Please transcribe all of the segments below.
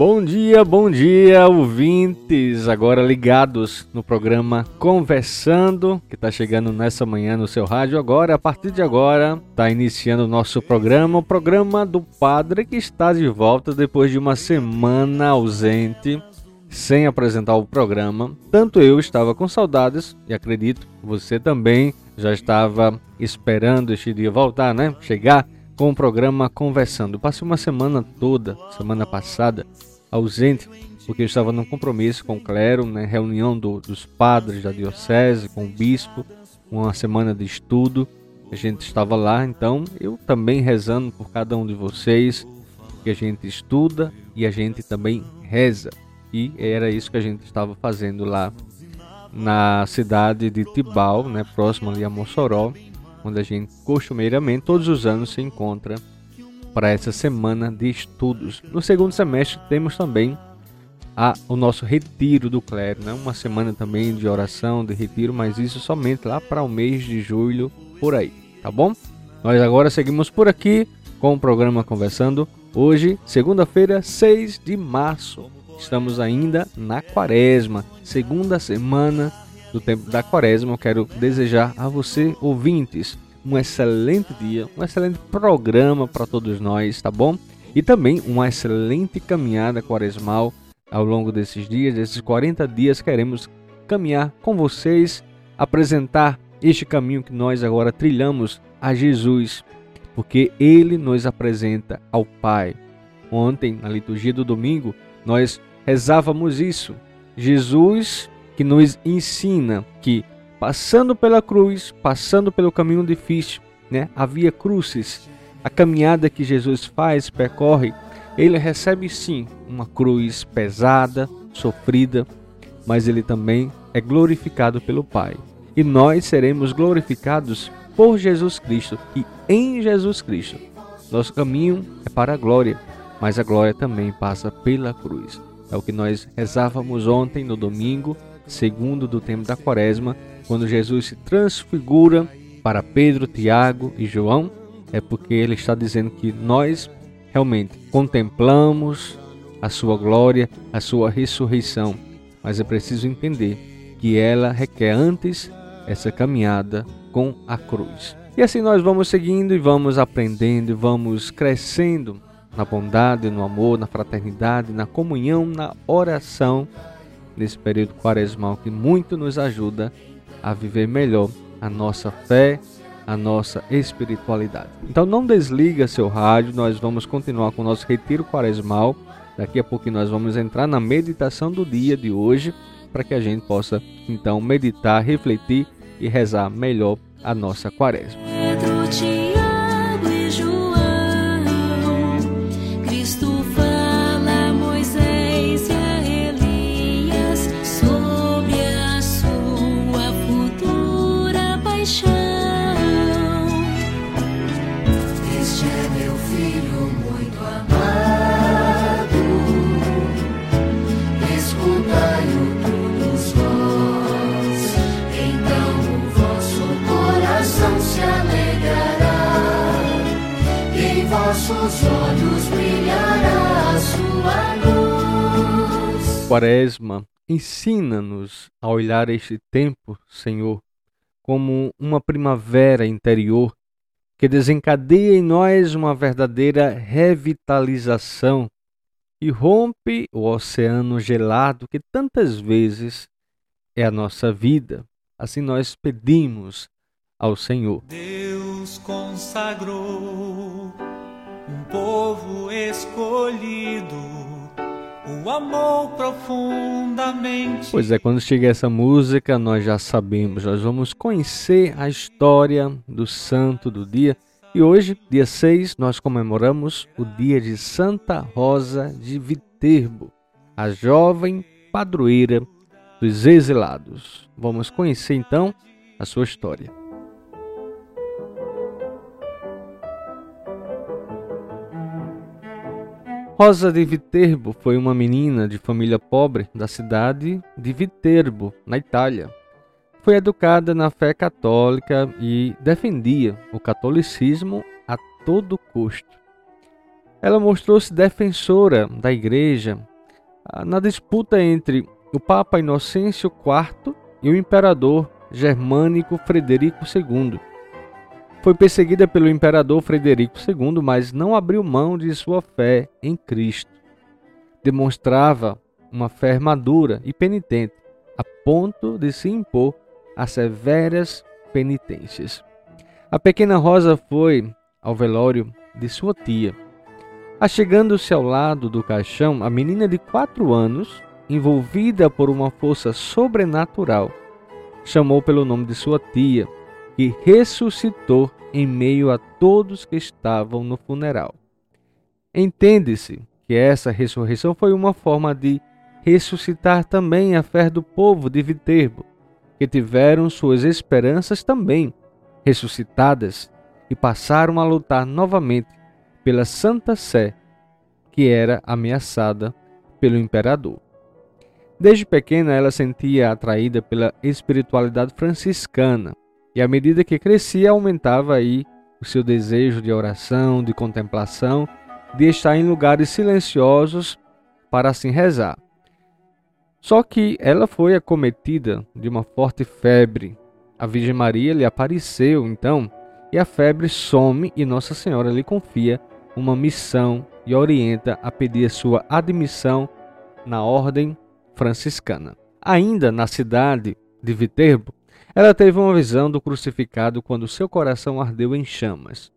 Bom dia, bom dia, ouvintes, agora ligados no programa Conversando, que está chegando nessa manhã no seu rádio. Agora, a partir de agora, está iniciando o nosso programa, o programa do Padre que está de volta depois de uma semana ausente, sem apresentar o programa. Tanto eu estava com saudades, e acredito você também já estava esperando este dia voltar, né? Chegar com o programa Conversando. Passei uma semana toda, semana passada, ausente, porque estava num compromisso com o clero, né, reunião do, dos padres da diocese, com o bispo, uma semana de estudo. A gente estava lá, então eu também rezando por cada um de vocês, que a gente estuda e a gente também reza. E era isso que a gente estava fazendo lá na cidade de Tibau, né, próximo ali a Mossoró, onde a gente costumeiramente todos os anos se encontra para essa semana de estudos. No segundo semestre temos também a, o nosso retiro do clero, né? uma semana também de oração, de retiro, mas isso somente lá para o mês de julho, por aí, tá bom? Nós agora seguimos por aqui com o programa Conversando. Hoje, segunda-feira, 6 de março. Estamos ainda na quaresma, segunda semana do tempo da quaresma. Eu quero desejar a você, ouvintes, um excelente dia, um excelente programa para todos nós, tá bom? E também uma excelente caminhada quaresmal ao longo desses dias, desses 40 dias, queremos caminhar com vocês, apresentar este caminho que nós agora trilhamos a Jesus, porque ele nos apresenta ao Pai. Ontem, na liturgia do domingo, nós rezávamos isso. Jesus que nos ensina que passando pela cruz, passando pelo caminho difícil, né? Havia cruzes. A caminhada que Jesus faz, percorre, ele recebe sim uma cruz pesada, sofrida, mas ele também é glorificado pelo Pai. E nós seremos glorificados por Jesus Cristo e em Jesus Cristo. Nosso caminho é para a glória, mas a glória também passa pela cruz. É o que nós rezávamos ontem no domingo, segundo do tempo da quaresma, quando Jesus se transfigura para Pedro, Tiago e João, é porque ele está dizendo que nós realmente contemplamos a sua glória, a sua ressurreição, mas é preciso entender que ela requer antes essa caminhada com a cruz. E assim nós vamos seguindo e vamos aprendendo e vamos crescendo na bondade, no amor, na fraternidade, na comunhão, na oração nesse período quaresmal que muito nos ajuda a viver melhor a nossa fé, a nossa espiritualidade. Então não desliga seu rádio, nós vamos continuar com o nosso retiro quaresmal. Daqui a pouco nós vamos entrar na meditação do dia de hoje, para que a gente possa então meditar, refletir e rezar melhor a nossa quaresma. Quaresma, ensina-nos a olhar este tempo, Senhor, como uma primavera interior que desencadeia em nós uma verdadeira revitalização e rompe o oceano gelado que tantas vezes é a nossa vida. Assim nós pedimos ao Senhor. Deus consagrou um povo escolhido, o amor profundamente. Pois é, quando chega essa música, nós já sabemos, nós vamos conhecer a história do santo do dia. E hoje, dia 6, nós comemoramos o dia de Santa Rosa de Viterbo, a jovem padroeira dos exilados. Vamos conhecer então a sua história. Rosa de Viterbo foi uma menina de família pobre da cidade de Viterbo, na Itália. Foi educada na fé católica e defendia o catolicismo a todo custo. Ela mostrou-se defensora da igreja ah, na disputa entre o Papa Inocêncio IV e o imperador germânico Frederico II. Foi perseguida pelo imperador Frederico II, mas não abriu mão de sua fé em Cristo. Demonstrava uma fé madura e penitente, a ponto de se impor a severas penitências. A pequena Rosa foi ao velório de sua tia. Achegando-se ao lado do caixão, a menina de quatro anos, envolvida por uma força sobrenatural, chamou pelo nome de sua tia que ressuscitou em meio a todos que estavam no funeral. Entende-se que essa ressurreição foi uma forma de ressuscitar também a fé do povo de Viterbo, que tiveram suas esperanças também ressuscitadas e passaram a lutar novamente pela Santa Sé, que era ameaçada pelo imperador. Desde pequena ela sentia atraída pela espiritualidade franciscana e à medida que crescia, aumentava aí o seu desejo de oração, de contemplação, de estar em lugares silenciosos para assim rezar. Só que ela foi acometida de uma forte febre. A Virgem Maria lhe apareceu então, e a febre some e Nossa Senhora lhe confia uma missão e orienta a pedir sua admissão na ordem franciscana. Ainda na cidade de Viterbo, ela teve uma visão do crucificado quando seu coração ardeu em chamas.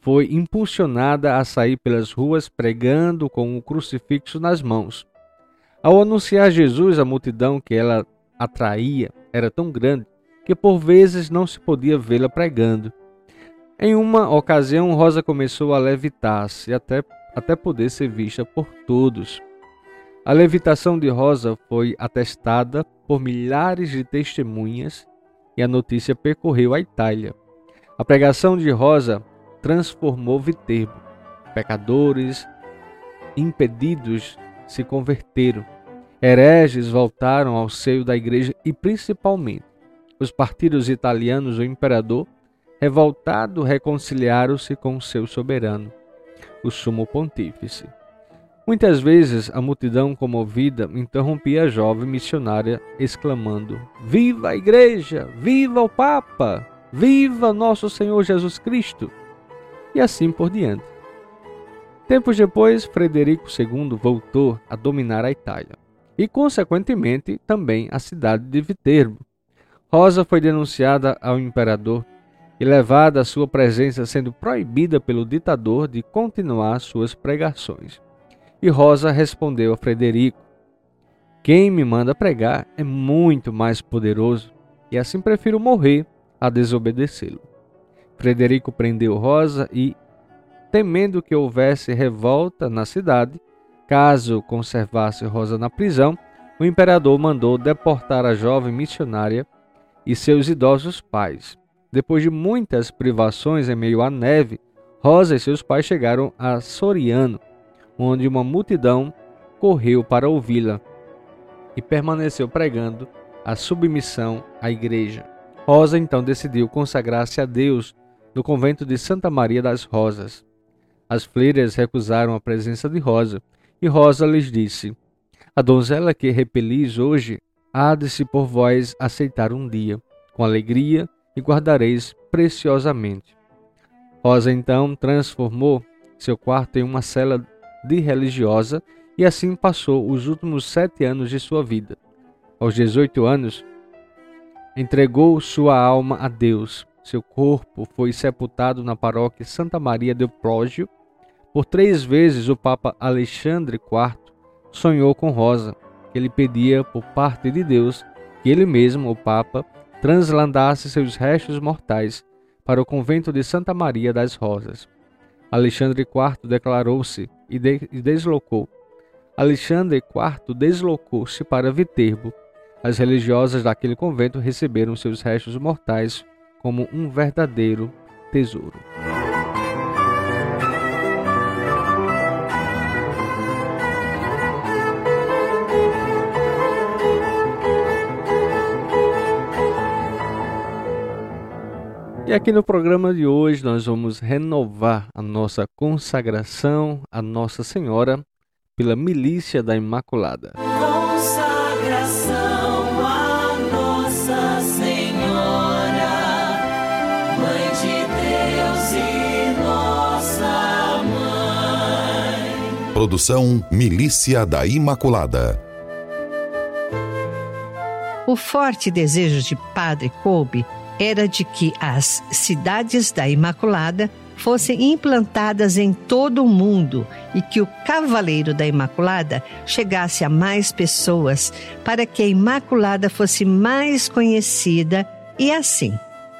Foi impulsionada a sair pelas ruas pregando com o crucifixo nas mãos. Ao anunciar Jesus, a multidão que ela atraía era tão grande que por vezes não se podia vê-la pregando. Em uma ocasião, Rosa começou a levitar-se até, até poder ser vista por todos. A levitação de Rosa foi atestada por milhares de testemunhas e a notícia percorreu a Itália. A pregação de Rosa transformou Viterbo. Pecadores impedidos se converteram. Hereges voltaram ao seio da igreja e, principalmente, os partidos italianos do imperador, revoltado, reconciliaram-se com seu soberano, o sumo pontífice. Muitas vezes a multidão comovida interrompia a jovem missionária, exclamando: Viva a Igreja! Viva o Papa! Viva nosso Senhor Jesus Cristo! E assim por diante. Tempos depois, Frederico II voltou a dominar a Itália e, consequentemente, também a cidade de Viterbo. Rosa foi denunciada ao imperador e levada à sua presença, sendo proibida pelo ditador de continuar suas pregações. E Rosa respondeu a Frederico: Quem me manda pregar é muito mais poderoso, e assim prefiro morrer a desobedecê-lo. Frederico prendeu Rosa e, temendo que houvesse revolta na cidade, caso conservasse Rosa na prisão, o imperador mandou deportar a jovem missionária e seus idosos pais. Depois de muitas privações em meio à neve, Rosa e seus pais chegaram a Soriano, onde uma multidão correu para ouvi-la e permaneceu pregando a submissão à igreja. Rosa então decidiu consagrar-se a Deus no convento de Santa Maria das Rosas. As freiras recusaram a presença de Rosa, e Rosa lhes disse: A donzela que repelis hoje há de se por vós aceitar um dia, com alegria, e guardareis preciosamente. Rosa então transformou seu quarto em uma cela de religiosa e assim passou os últimos sete anos de sua vida. Aos 18 anos, entregou sua alma a Deus. Seu corpo foi sepultado na paróquia Santa Maria del Prógio. Por três vezes o Papa Alexandre IV sonhou com Rosa, que ele pedia por parte de Deus que ele mesmo, o Papa, translandasse seus restos mortais para o convento de Santa Maria das Rosas. Alexandre IV declarou-se e, de e deslocou. Alexandre IV deslocou-se para Viterbo. As religiosas daquele convento receberam seus restos mortais como um verdadeiro tesouro. E aqui no programa de hoje nós vamos renovar a nossa consagração a Nossa Senhora pela Milícia da Imaculada. Consagração a Nossa Senhora, Mãe de Deus e Nossa Mãe. Produção Milícia da Imaculada. O forte desejo de Padre Kolbe era de que as cidades da Imaculada fossem implantadas em todo o mundo e que o Cavaleiro da Imaculada chegasse a mais pessoas para que a Imaculada fosse mais conhecida e assim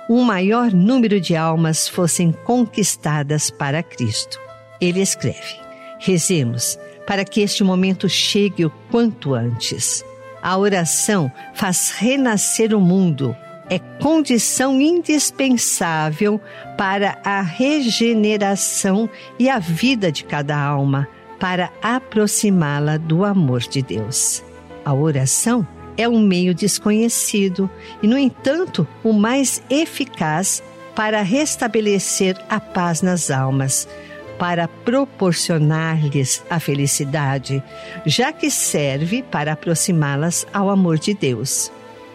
um maior número de almas fossem conquistadas para Cristo. Ele escreve: Rezemos para que este momento chegue o quanto antes. A oração faz renascer o mundo é condição indispensável para a regeneração e a vida de cada alma, para aproximá-la do amor de Deus. A oração é um meio desconhecido e, no entanto, o mais eficaz para restabelecer a paz nas almas, para proporcionar-lhes a felicidade, já que serve para aproximá-las ao amor de Deus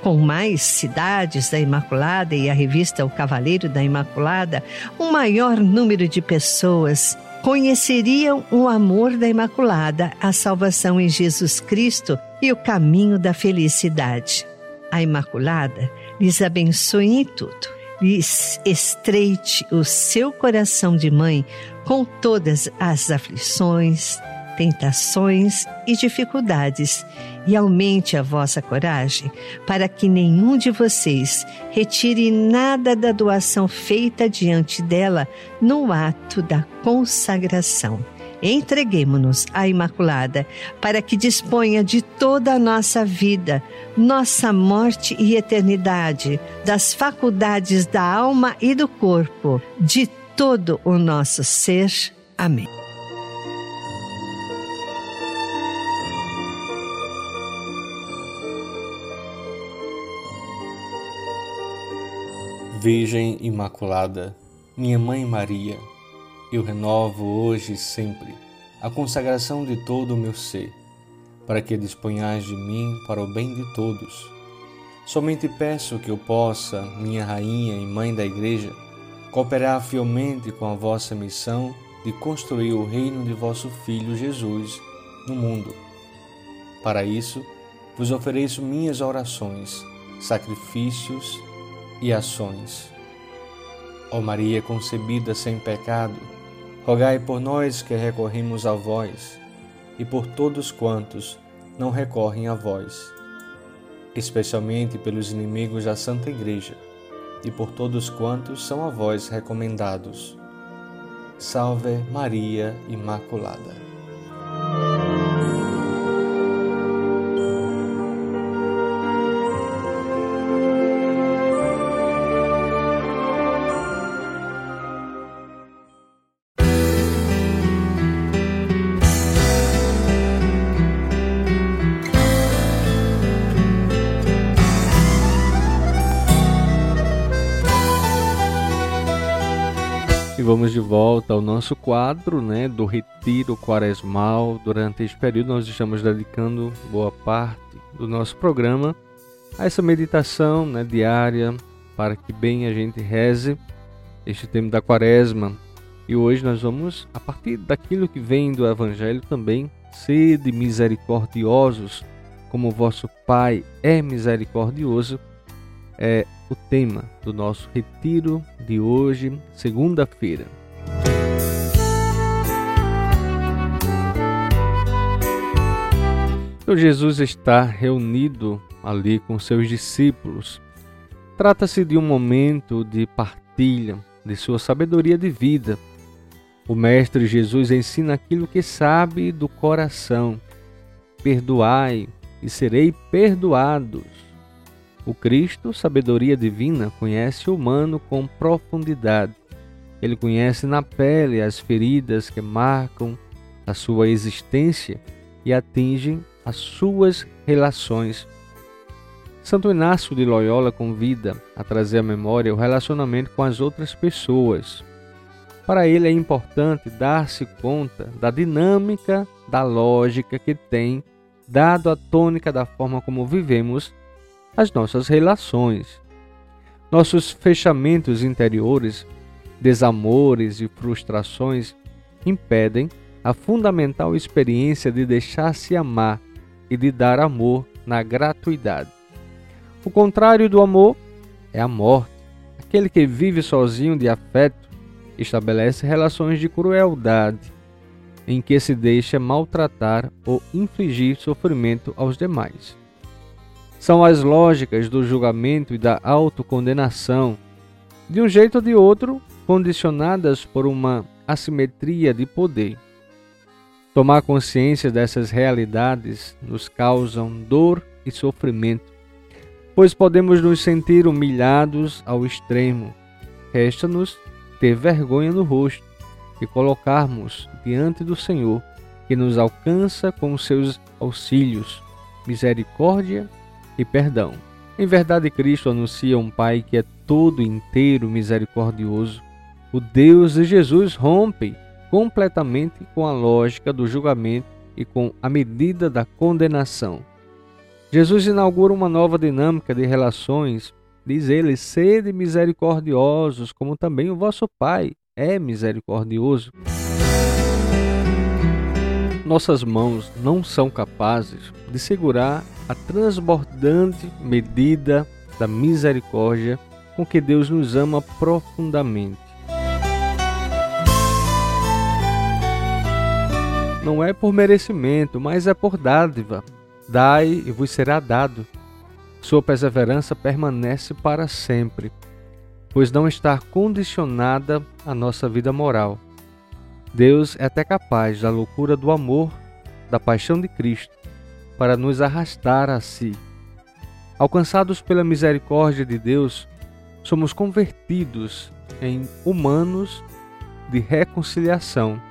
com mais cidades da Imaculada e a revista O Cavaleiro da Imaculada, um maior número de pessoas conheceriam o amor da Imaculada, a salvação em Jesus Cristo e o caminho da felicidade. A Imaculada lhes abençoe em tudo, lhes estreite o seu coração de mãe com todas as aflições, tentações e dificuldades e aumente a vossa coragem, para que nenhum de vocês retire nada da doação feita diante dela no ato da consagração. Entreguemo-nos à Imaculada para que disponha de toda a nossa vida, nossa morte e eternidade, das faculdades da alma e do corpo, de todo o nosso ser. Amém. Virgem Imaculada, minha Mãe Maria, eu renovo hoje e sempre a consagração de todo o meu ser, para que disponhais de mim para o bem de todos. Somente peço que eu possa, minha Rainha e Mãe da Igreja, cooperar fielmente com a vossa missão de construir o reino de vosso Filho Jesus no mundo. Para isso, vos ofereço minhas orações, sacrifícios e ações. Ó Maria concebida sem pecado, rogai por nós que recorremos a vós e por todos quantos não recorrem a vós, especialmente pelos inimigos da Santa Igreja e por todos quantos são a vós recomendados. Salve Maria Imaculada. Nosso quadro, né, do retiro quaresmal. Durante este período nós estamos dedicando boa parte do nosso programa a essa meditação, né, diária, para que bem a gente reze este tempo da quaresma. E hoje nós vamos, a partir daquilo que vem do Evangelho também, sede misericordiosos, como vosso Pai é misericordioso, é o tema do nosso retiro de hoje, segunda-feira. Então Jesus está reunido ali com seus discípulos. Trata-se de um momento de partilha de sua sabedoria de vida. O Mestre Jesus ensina aquilo que sabe do coração. Perdoai e serei perdoados. O Cristo, sabedoria divina, conhece o humano com profundidade. Ele conhece na pele as feridas que marcam a sua existência e atingem as suas relações. Santo Inácio de Loyola convida a trazer à memória o relacionamento com as outras pessoas. Para ele é importante dar-se conta da dinâmica, da lógica que tem dado a tônica da forma como vivemos as nossas relações. Nossos fechamentos interiores, desamores e frustrações impedem a fundamental experiência de deixar-se amar e de dar amor na gratuidade. O contrário do amor é a morte. Aquele que vive sozinho de afeto estabelece relações de crueldade, em que se deixa maltratar ou infligir sofrimento aos demais. São as lógicas do julgamento e da autocondenação, de um jeito ou de outro, condicionadas por uma assimetria de poder. Tomar consciência dessas realidades nos causam dor e sofrimento, pois podemos nos sentir humilhados ao extremo. Resta-nos ter vergonha no rosto e colocarmos diante do Senhor, que nos alcança com seus auxílios, misericórdia e perdão. Em verdade, Cristo anuncia um Pai que é todo inteiro misericordioso. O Deus de Jesus rompe completamente com a lógica do julgamento e com a medida da condenação. Jesus inaugura uma nova dinâmica de relações, diz ele: sede misericordiosos, como também o vosso Pai é misericordioso. Nossas mãos não são capazes de segurar a transbordante medida da misericórdia com que Deus nos ama profundamente. Não é por merecimento, mas é por dádiva. Dai e vos será dado. Sua perseverança permanece para sempre, pois não está condicionada à nossa vida moral. Deus é até capaz da loucura do amor, da paixão de Cristo, para nos arrastar a si. Alcançados pela misericórdia de Deus, somos convertidos em humanos de reconciliação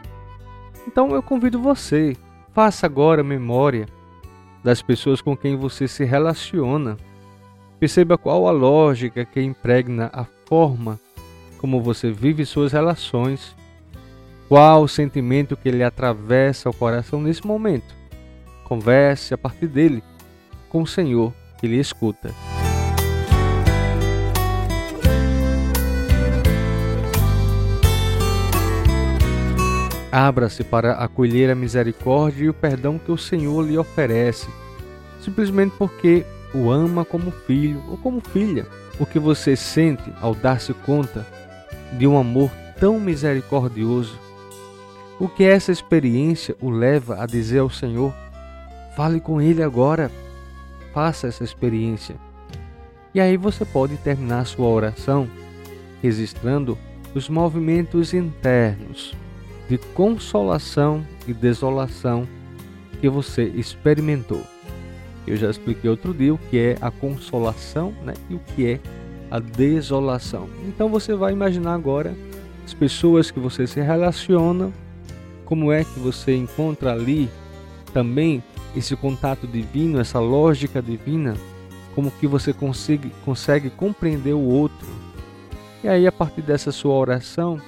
então eu convido você, faça agora memória das pessoas com quem você se relaciona. Perceba qual a lógica que impregna a forma como você vive suas relações. Qual o sentimento que lhe atravessa o coração nesse momento. Converse a partir dele com o Senhor que lhe escuta. Abra-se para acolher a misericórdia e o perdão que o Senhor lhe oferece, simplesmente porque o ama como filho ou como filha. O que você sente ao dar-se conta de um amor tão misericordioso? O que essa experiência o leva a dizer ao Senhor: fale com Ele agora, faça essa experiência. E aí você pode terminar sua oração registrando os movimentos internos de consolação e desolação que você experimentou. Eu já expliquei outro dia o que é a consolação né, e o que é a desolação. Então você vai imaginar agora as pessoas que você se relaciona, como é que você encontra ali também esse contato divino, essa lógica divina, como que você consegue, consegue compreender o outro. E aí, a partir dessa sua oração,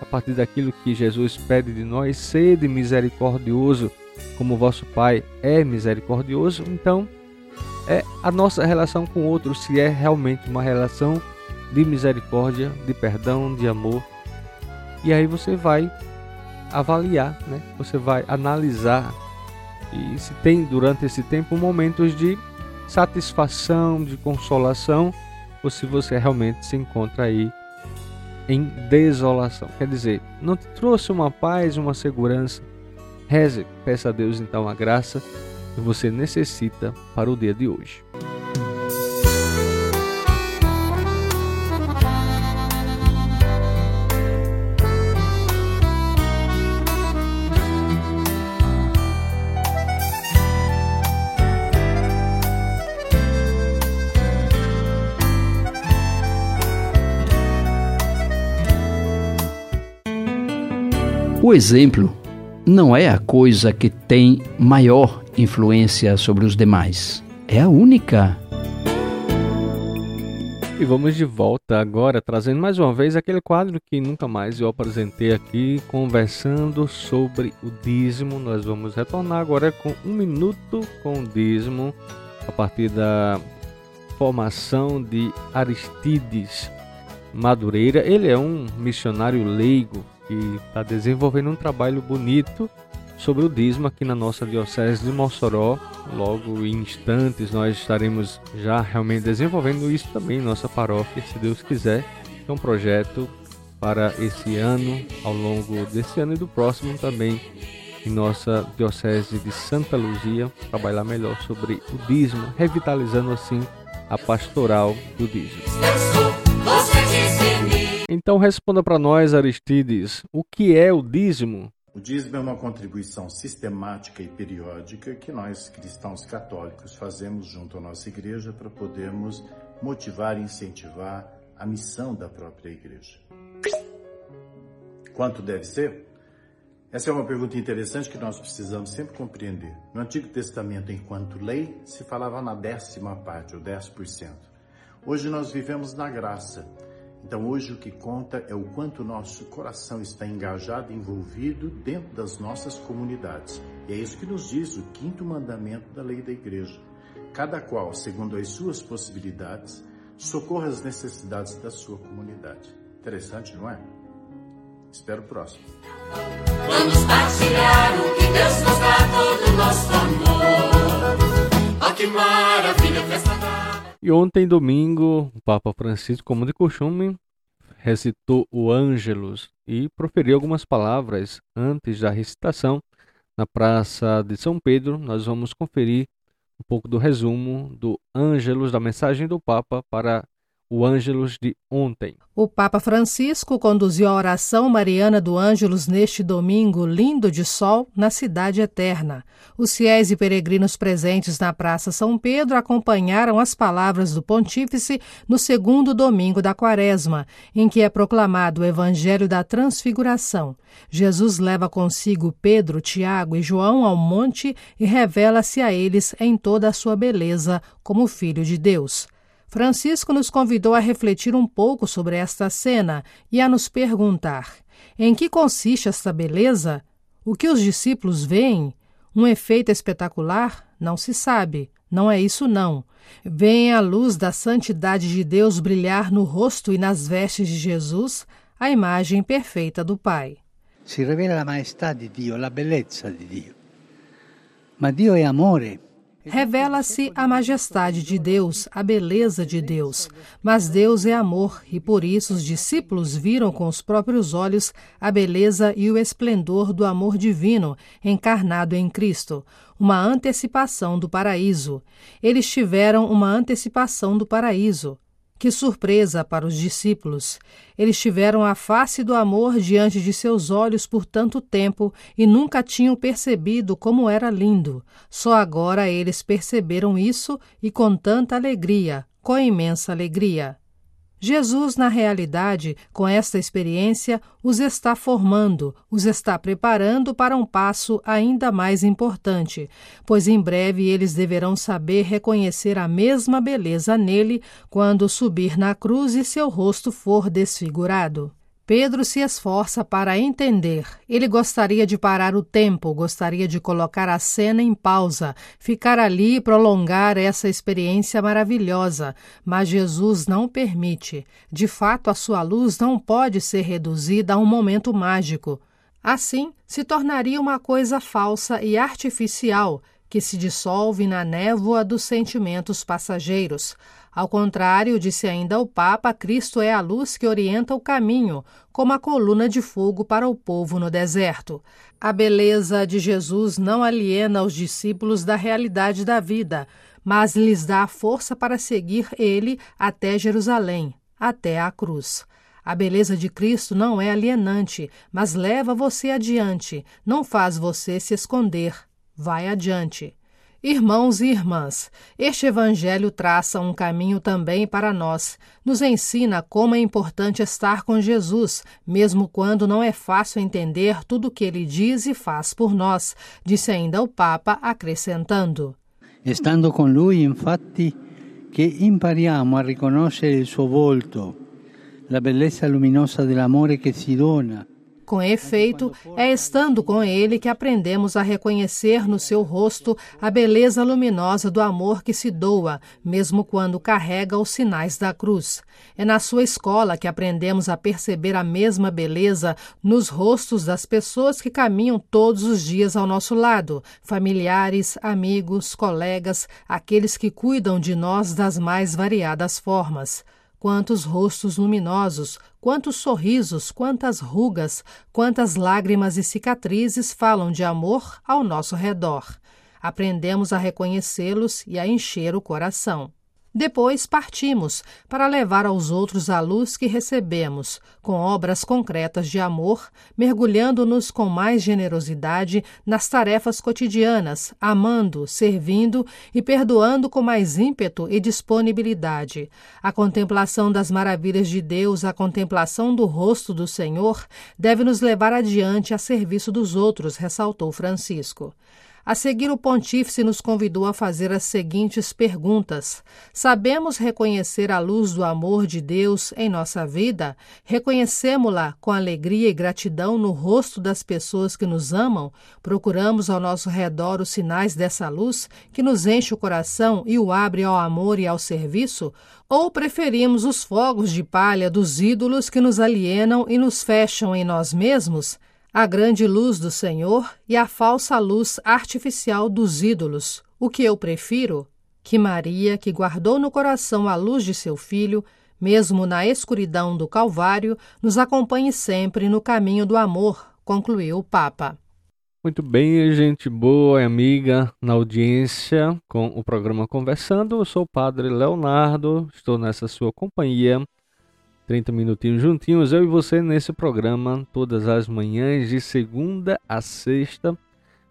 a partir daquilo que Jesus pede de nós, sede misericordioso, como vosso Pai é misericordioso. Então, é a nossa relação com o outro, se é realmente uma relação de misericórdia, de perdão, de amor. E aí você vai avaliar, né? Você vai analisar e se tem durante esse tempo momentos de satisfação, de consolação, ou se você realmente se encontra aí em desolação. Quer dizer, não te trouxe uma paz, uma segurança. Reze, peça a Deus então a graça que você necessita para o dia de hoje. O exemplo não é a coisa que tem maior influência sobre os demais, é a única. E vamos de volta agora, trazendo mais uma vez aquele quadro que nunca mais eu apresentei aqui, conversando sobre o dízimo. Nós vamos retornar agora com um minuto com o dízimo, a partir da formação de Aristides Madureira. Ele é um missionário leigo que está desenvolvendo um trabalho bonito sobre o dízimo aqui na nossa Diocese de Mossoró. Logo em instantes nós estaremos já realmente desenvolvendo isso também em nossa paróquia, se Deus quiser. É um projeto para esse ano, ao longo desse ano e do próximo também, em nossa Diocese de Santa Luzia, trabalhar melhor sobre o dízimo, revitalizando assim a pastoral do dízimo. Então responda para nós, Aristides, o que é o dízimo? O dízimo é uma contribuição sistemática e periódica que nós cristãos católicos fazemos junto à nossa igreja para podermos motivar e incentivar a missão da própria igreja. Quanto deve ser? Essa é uma pergunta interessante que nós precisamos sempre compreender. No Antigo Testamento, enquanto lei, se falava na décima parte, ou 10%. Hoje nós vivemos na graça então hoje o que conta é o quanto nosso coração está engajado, envolvido dentro das nossas comunidades. E é isso que nos diz o quinto mandamento da lei da igreja. Cada qual, segundo as suas possibilidades, socorra as necessidades da sua comunidade. Interessante, não é? Espero o próximo. Vamos partilhar o que Deus nos dá todo o nosso amor. Oh, que maravilha, festa e ontem, domingo, o Papa Francisco, como de costume, recitou o Ângelus e proferiu algumas palavras antes da recitação na Praça de São Pedro. Nós vamos conferir um pouco do resumo do Ângelus, da mensagem do Papa para o Ângelus de ontem. O Papa Francisco conduziu a oração mariana do Ângelus neste domingo lindo de sol na Cidade Eterna. Os fiéis e peregrinos presentes na Praça São Pedro acompanharam as palavras do Pontífice no segundo domingo da Quaresma, em que é proclamado o Evangelho da Transfiguração. Jesus leva consigo Pedro, Tiago e João ao monte e revela-se a eles em toda a sua beleza como Filho de Deus. Francisco nos convidou a refletir um pouco sobre esta cena e a nos perguntar: em que consiste esta beleza? O que os discípulos veem? Um efeito espetacular? Não se sabe. Não é isso, não. Vem a luz da santidade de Deus brilhar no rosto e nas vestes de Jesus, a imagem perfeita do Pai. Se revela a majestade de Dio, a beleza de Dio. Ma Dio é amore. Revela-se a majestade de Deus, a beleza de Deus. Mas Deus é amor, e por isso os discípulos viram com os próprios olhos a beleza e o esplendor do amor divino encarnado em Cristo, uma antecipação do paraíso. Eles tiveram uma antecipação do paraíso. Que surpresa para os discípulos! Eles tiveram a face do amor diante de seus olhos por tanto tempo e nunca tinham percebido como era lindo. Só agora eles perceberam isso e com tanta alegria, com imensa alegria. Jesus, na realidade, com esta experiência, os está formando, os está preparando para um passo ainda mais importante, pois em breve eles deverão saber reconhecer a mesma beleza nele quando subir na cruz e seu rosto for desfigurado. Pedro se esforça para entender. Ele gostaria de parar o tempo, gostaria de colocar a cena em pausa, ficar ali e prolongar essa experiência maravilhosa, mas Jesus não permite. De fato, a sua luz não pode ser reduzida a um momento mágico. Assim, se tornaria uma coisa falsa e artificial que se dissolve na névoa dos sentimentos passageiros. Ao contrário, disse ainda o Papa, Cristo é a luz que orienta o caminho, como a coluna de fogo para o povo no deserto. A beleza de Jesus não aliena os discípulos da realidade da vida, mas lhes dá força para seguir ele até Jerusalém, até a cruz. A beleza de Cristo não é alienante, mas leva você adiante, não faz você se esconder. Vai adiante. Irmãos e irmãs, este Evangelho traça um caminho também para nós. Nos ensina como é importante estar com Jesus, mesmo quando não é fácil entender tudo o que ele diz e faz por nós, disse ainda o Papa, acrescentando. Estando con lui, infatti, che impariamo a riconoscere il suo volto, la bellezza luminosa dell'amore che si dona com efeito, é estando com ele que aprendemos a reconhecer no seu rosto a beleza luminosa do amor que se doa, mesmo quando carrega os sinais da cruz. É na sua escola que aprendemos a perceber a mesma beleza nos rostos das pessoas que caminham todos os dias ao nosso lado, familiares, amigos, colegas, aqueles que cuidam de nós das mais variadas formas. Quantos rostos luminosos, quantos sorrisos, quantas rugas, quantas lágrimas e cicatrizes falam de amor ao nosso redor. Aprendemos a reconhecê-los e a encher o coração. Depois partimos para levar aos outros a luz que recebemos, com obras concretas de amor, mergulhando-nos com mais generosidade nas tarefas cotidianas, amando, servindo e perdoando com mais ímpeto e disponibilidade. A contemplação das maravilhas de Deus, a contemplação do rosto do Senhor, deve nos levar adiante a serviço dos outros, ressaltou Francisco. A seguir, o pontífice nos convidou a fazer as seguintes perguntas: Sabemos reconhecer a luz do amor de Deus em nossa vida? Reconhecemos-la com alegria e gratidão no rosto das pessoas que nos amam? Procuramos ao nosso redor os sinais dessa luz que nos enche o coração e o abre ao amor e ao serviço? Ou preferimos os fogos de palha dos ídolos que nos alienam e nos fecham em nós mesmos? A grande luz do Senhor e a falsa luz artificial dos ídolos. O que eu prefiro? Que Maria, que guardou no coração a luz de seu filho, mesmo na escuridão do Calvário, nos acompanhe sempre no caminho do amor, concluiu o Papa. Muito bem, gente boa e amiga na audiência com o programa Conversando. Eu sou o Padre Leonardo, estou nessa sua companhia 30 minutinhos juntinhos, eu e você nesse programa, todas as manhãs, de segunda a sexta,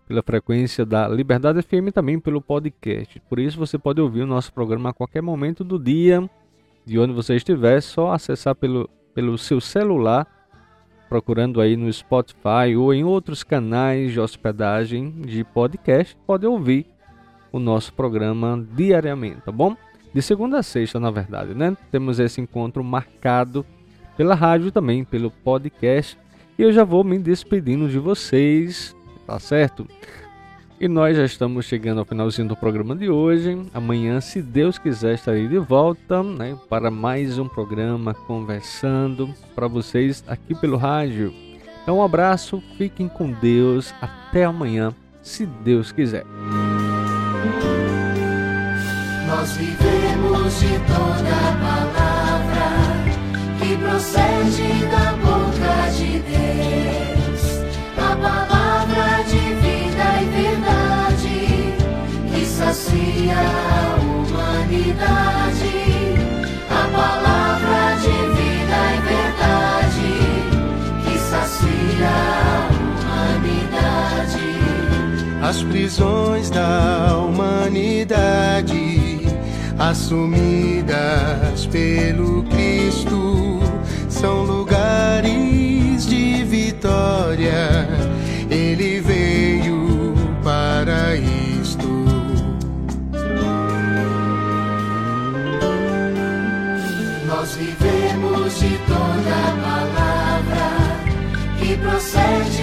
pela frequência da Liberdade FM também pelo podcast. Por isso você pode ouvir o nosso programa a qualquer momento do dia, de onde você estiver, só acessar pelo, pelo seu celular, procurando aí no Spotify ou em outros canais de hospedagem de podcast, pode ouvir o nosso programa diariamente, tá bom? De segunda a sexta, na verdade, né? Temos esse encontro marcado pela rádio também, pelo podcast. E eu já vou me despedindo de vocês, tá certo? E nós já estamos chegando ao finalzinho do programa de hoje. Amanhã, se Deus quiser, estarei de volta né, para mais um programa conversando para vocês aqui pelo rádio. Então, um abraço, fiquem com Deus. Até amanhã, se Deus quiser. Nós vivemos de toda palavra que procede da boca de Deus, a palavra de vida e verdade que sacia a humanidade, a palavra de vida e verdade que sacia a humanidade. As prisões da humanidade assumidas pelo Cristo, são lugares de vitória. Ele veio para isto. Nós vivemos de toda palavra procede